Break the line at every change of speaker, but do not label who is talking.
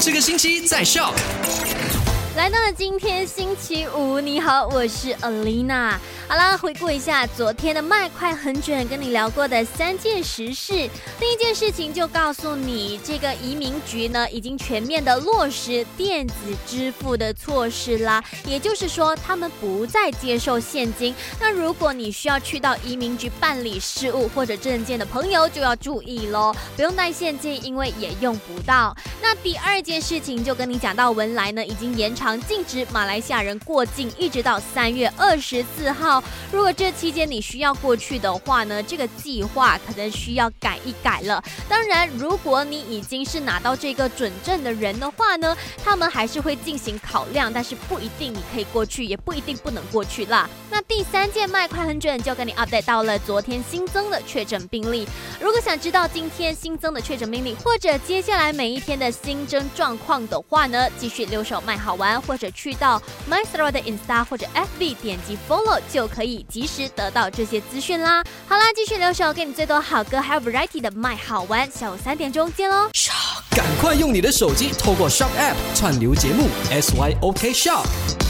这个星期在笑。
来到了今天星期五，你好，我是 Alina。好啦，回顾一下昨天的麦快很准，跟你聊过的三件实事。第一件事情就告诉你，这个移民局呢已经全面的落实电子支付的措施啦，也就是说他们不再接受现金。那如果你需要去到移民局办理事务或者证件的朋友就要注意喽，不用带现金，因为也用不到。那第二件事情就跟你讲到，文莱呢已经延长。禁止马来西亚人过境，一直到三月二十四号。如果这期间你需要过去的话呢，这个计划可能需要改一改了。当然，如果你已经是拿到这个准证的人的话呢，他们还是会进行考量，但是不一定你可以过去，也不一定不能过去啦。那第三件麦快很准，就跟你 update 到了昨天新增的确诊病例。如果想知道今天新增的确诊病例，或者接下来每一天的新增状况的话呢，继续留守麦好玩。或者去到 My Story 的 Insta 或者 FB 点击 Follow 就可以及时得到这些资讯啦。好啦，继续留守，给你最多好歌还有 Variety 的 My 好玩，下午三点钟见喽！
赶快用你的手机透过 Shop App 串流节目 SYOK Shop。